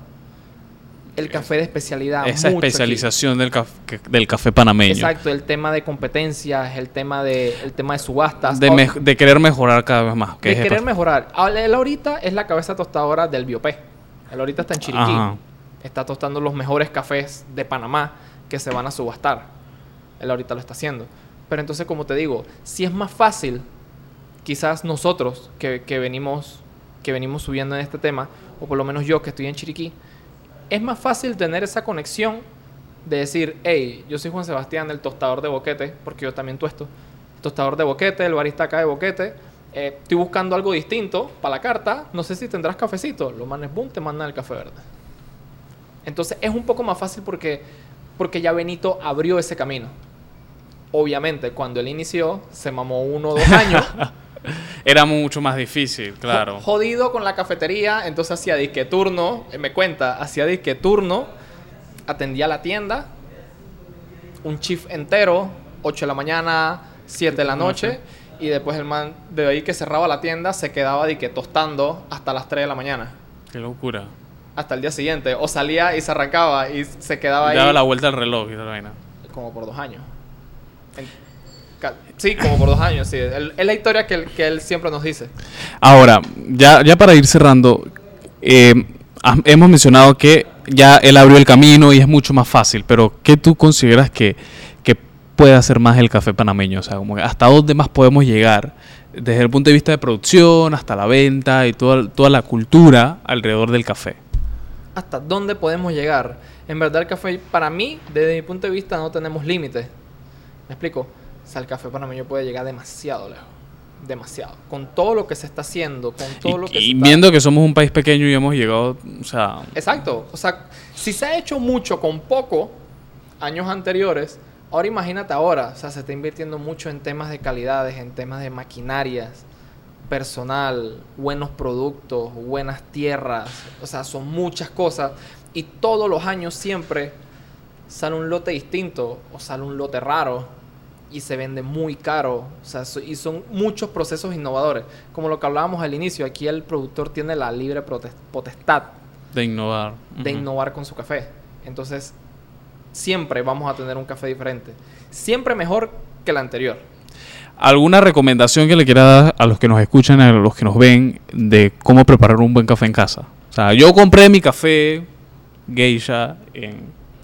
el café de especialidad. Esa mucho especialización del, caf- del café panameño. Exacto, el tema de competencias, el tema de, el tema de subastas. De, de querer mejorar cada vez más. que de querer mejorar. Ahora, Él ahorita es la cabeza tostadora del Biopé. Él ahorita está en Chiriquí. Ajá. Está tostando los mejores cafés de Panamá que se van a subastar. Él ahorita lo está haciendo. Pero entonces, como te digo, si es más fácil, quizás nosotros que, que venimos, que venimos subiendo en este tema, o por lo menos yo que estoy en Chiriquí, es más fácil tener esa conexión de decir, hey, yo soy Juan Sebastián, el tostador de boquete, porque yo también tuesto. Tostador de boquete, el barista acá de boquete. eh, estoy buscando algo distinto para la carta. No sé si tendrás cafecito. Los manes, boom, te mandan el café verde. Entonces es un poco más fácil porque, porque ya Benito abrió ese camino. Obviamente, cuando él inició, se mamó uno o dos años. Era mucho más difícil, claro. Jo- Jodido con la cafetería, entonces hacía disque turno, eh, me cuenta, hacía disque turno, atendía la tienda, un shift entero, 8 de la mañana, 7 de la noche, y después el man de ahí que cerraba la tienda se quedaba disque tostando hasta las 3 de la mañana, Qué locura. Hasta el día siguiente, o salía y se arrancaba y se quedaba ahí Daba la vuelta al reloj y toda la vaina. como por dos años. En- Sí, como por dos años, sí. El- Es la historia que él, que él siempre nos dice. Ahora, ya, ya para ir cerrando, eh, hemos mencionado que ya él abrió el camino y es mucho más fácil, pero ¿qué tú consideras que, que puede hacer más el café panameño? O sea, como que hasta dónde más podemos llegar desde el punto de vista de producción hasta la venta y toda, toda la cultura alrededor del café. Hasta dónde podemos llegar. En verdad el café, para mí, desde mi punto de vista, no tenemos límites. ¿Me explico? O sea, el café panameño puede llegar demasiado lejos. Demasiado. Con todo lo que se está haciendo, con todo lo Y, que y se está- viendo que somos un país pequeño y hemos llegado, o sea, Exacto. O sea, si se ha hecho mucho con poco años anteriores, ahora imagínate ahora. O sea, se está invirtiendo mucho en temas de calidades, en temas de maquinarias, personal, buenos productos, buenas tierras. O sea, son muchas cosas. Y todos los años siempre sale un lote distinto o sale un lote raro y se vende muy caro. O sea, so- y son muchos procesos innovadores. Como lo que hablábamos al inicio, aquí el productor tiene la libre potestad de innovar. de innovar con su café. Entonces, siempre vamos a tener un café diferente. Siempre mejor que el anterior. ¿Alguna recomendación que le quiera dar a los que nos escuchan, a los que nos ven, de cómo preparar un buen café en casa? O sea, yo compré mi café geisha en,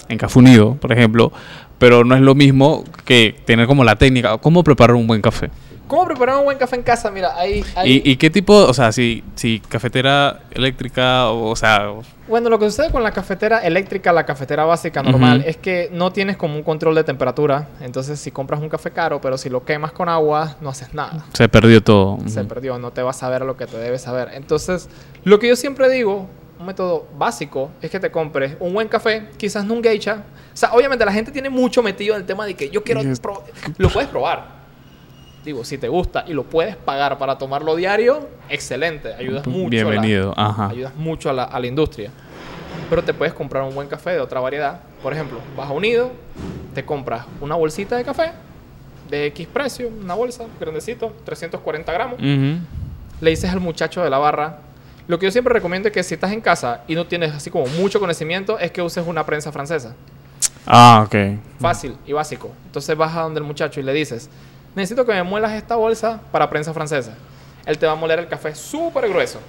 en Café Unido, por ejemplo, pero no es lo mismo que tener como la técnica. ¿Cómo preparar un buen café? ¿Cómo preparar un buen café en casa? Mira, ahí... ahí- ¿Y, y qué tipo, o sea, si, si cafetera eléctrica, o, o sea, Bueno, lo que sucede con la cafetera eléctrica, la cafetera básica normal, Ujú. es que no tienes como un control de temperatura. Entonces, si compras un café caro, pero si lo quemas con agua, no haces nada. se perdió todo? Se Ujú. perdió, no te vas a saber lo que te debes saber. Entonces, lo que yo siempre digo, un método básico, es que te compres un buen café, quizás no un geisha. O sea, obviamente la gente tiene mucho metido en el tema de que yo quiero... Lo puedes probar. Digo, si te gusta y lo puedes pagar para tomarlo diario, excelente. Ayudas mucho. a la- Bienvenido, ajá. ayudas mucho a la, a la industria. Pero te puedes comprar un buen café de otra variedad. Por ejemplo, vas a Unido, te compras una bolsita de café de X precio, una bolsa, grandecito, 340 gramos. Le dices al muchacho de la barra. Lo que yo siempre recomiendo es que si estás en casa y no tienes así como mucho conocimiento, es que uses una prensa francesa. Ah, ok. Fácil y básico. Entonces vas a donde el muchacho y le dices, necesito que me muelas esta bolsa para prensa francesa. Él te va a moler el café súper grueso.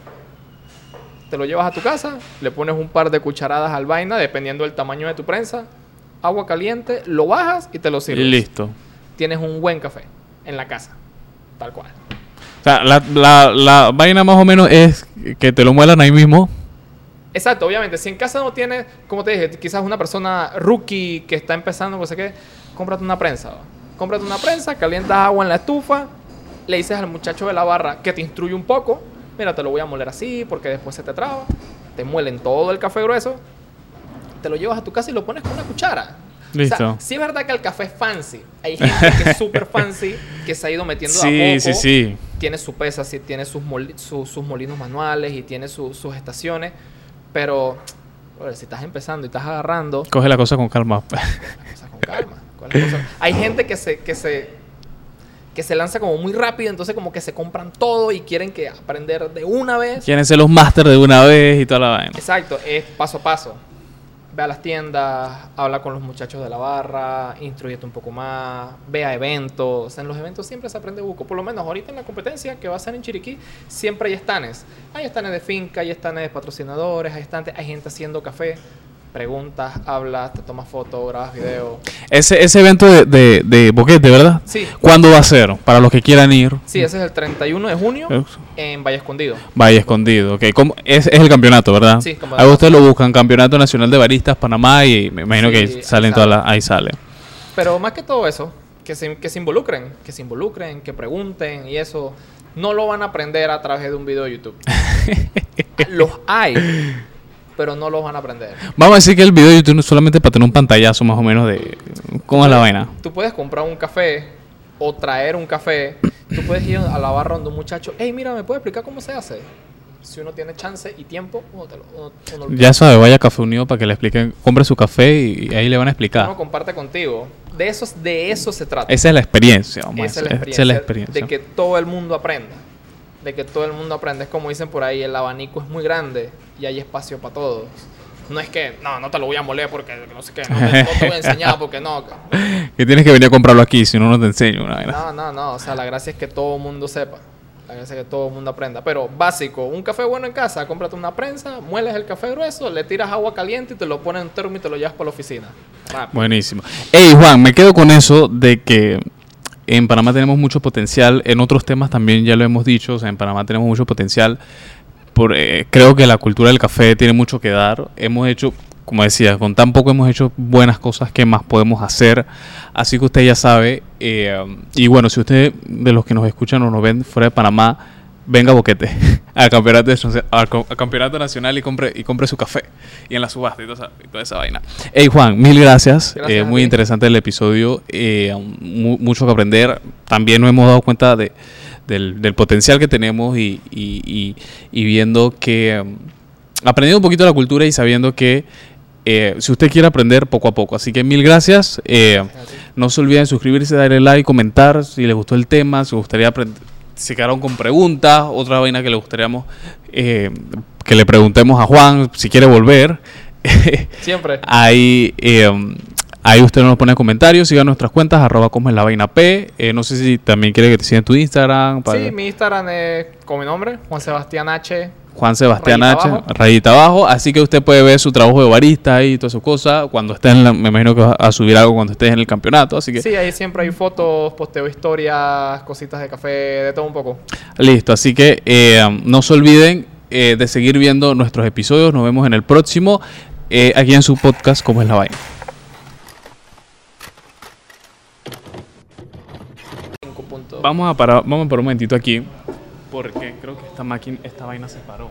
Te lo llevas a tu casa, le pones un par de cucharadas al vaina, dependiendo del tamaño de tu prensa, agua caliente, lo bajas y te lo Y sirves. listo. Tienes un buen café en la casa. Tal cual. O sea, la, la, la vaina más o menos es que te lo muelan ahí mismo. Exacto, obviamente. Si en casa no tienes, como te dije, quizás una persona rookie que está empezando, no sé qué, cómprate una prensa. ¿va? Cómprate una prensa, calientas agua en la estufa, le dices al muchacho de la barra que te instruye un poco, mira, te lo voy a moler así porque después se te traba. te muelen todo el café grueso, te lo llevas a tu casa y lo pones con una cuchara. Listo. O sea, sí es verdad que el café es fancy. Hay gente que es súper fancy, que se ha ido metiendo de a Sí, poco. sí, sí. Tiene su pesa, sí, tiene sus, moli- su- sus molinos manuales y tiene su- sus estaciones. Pero, si estás empezando y estás agarrando, Coge la cosa con calma. o sea, con calma. Hay gente que se, que se que se lanza como muy rápido, entonces como que se compran todo y quieren que aprender de una vez. Quieren ser los máster de una vez y toda la vaina. Exacto, es paso a paso. Ve a las tiendas, habla con los muchachos de la barra, instruyete un poco más, ve a eventos. En los eventos siempre se aprende buco. Por lo menos ahorita en la competencia que va a ser en Chiriquí, siempre hay estanes. Hay estanes de finca, hay estanes de patrocinadores, hay, estanes, hay gente haciendo café. Preguntas, hablas, te tomas fotos, grabas video. Ese, ese evento de, de, de boquete, ¿verdad? Sí, ¿Cuándo va a ser? Para los que quieran ir. sí, ese es el 31 de junio en Valle Escondido. Valle Escondido, ok. ¿Cómo? Es, es el campeonato, ¿verdad? Sí, como- Ahí ustedes lo buscan, Campeonato Nacional de Baristas Panamá y me imagino Sí, que ahí salen sale. todas las... Ahí sale. Pero más que todo eso, que se, que se involucren, que se involucren, que pregunten y eso. No lo van a aprender a través de un video de YouTube. los hay, pero no los van a aprender. Vamos a decir que el video de YouTube no es solamente para tener un pantallazo más o menos de cómo es la vaina. Tú puedes comprar un café o traer un café. Tú puedes ir a la barra donde un muchacho, hey, mira, ¿me puedes explicar cómo se hace? Si uno tiene chance y tiempo, uno, te lo, uno- uno lo- Ya sabe, vaya a Café Unido para que le expliquen, compre su café y, ahí le van a explicar. uno comparte contigo. De eso, de eso se trata. Esa es la experiencia, vamos Esa es la experiencia, Esa es la experiencia. De que todo el mundo aprenda. De que todo el mundo aprenda. Es como dicen por ahí, el abanico es muy grande y hay espacio para todos. No es que, no, no te lo voy a moler porque no sé qué, no te, no te voy a enseñar porque no. Que tienes que venir a comprarlo aquí, si no, no te enseño una. No, no, no. O sea, la gracia es que todo el mundo sepa. La gracia es que todo el mundo aprenda. Pero básico, un café bueno en casa, cómprate una prensa, mueles el café grueso, le tiras agua caliente y te lo pones en un termo y te lo llevas para la oficina. Rápido. Buenísimo. Hey Juan, me quedo con eso de que en Panamá tenemos mucho potencial. En otros temas también ya lo hemos dicho. O sea, en Panamá tenemos mucho potencial. Por, eh, creo que la cultura del café tiene mucho que dar. Hemos hecho, como decía, con tan poco hemos hecho buenas cosas que más podemos hacer. Así que usted ya sabe. eh, y bueno, si usted de los que nos escuchan o nos ven fuera de Panamá, venga Boquete al campeonato, al, nacional y compre, y compre su café. Y en la subasta y toda esa, y toda esa vaina. Hey Juan, mil gracias. Gracias Eh, muy interesante el episodio. eh, mu- mucho que aprender. También nos hemos dado cuenta de, del, del potencial que tenemos y, y- y- y viendo que... um, aprendiendo un poquito de la cultura y sabiendo que eh, si usted quiere aprender poco a poco. Así que mil gracias. eh, no se olviden suscribirse, darle like, comentar si les gustó el tema, si gustaría aprender, si quedaron con preguntas, otra vaina que le gustaríamos eh, que le preguntemos a Juan si quiere volver. Siempre. ahí, eh, ahí usted nos pone comentarios, siga nuestras cuentas, arroba como es la vaina P. Eh, no sé si también quiere que te sigan en tu Instagram. para- Sí, mi Instagram es con mi nombre, Juan Sebastián H. Juan Sebastián Rayita H, abajo. rayita abajo. Así que usted puede ver su trabajo de barista y todas sus cosas. Cuando esté en la, me imagino que va a subir algo cuando estés en el campeonato. Así que Sí, ahí siempre hay fotos, posteo historias, cositas de café, de todo un poco. listo. Así que eh, no se olviden eh, de seguir viendo nuestros episodios. Nos vemos en el próximo. eh, aquí en su podcast, como es la vaina. Vamos a parar, vamos a parar un momentito aquí. Porque creo que esta máquina, esta vaina se paró.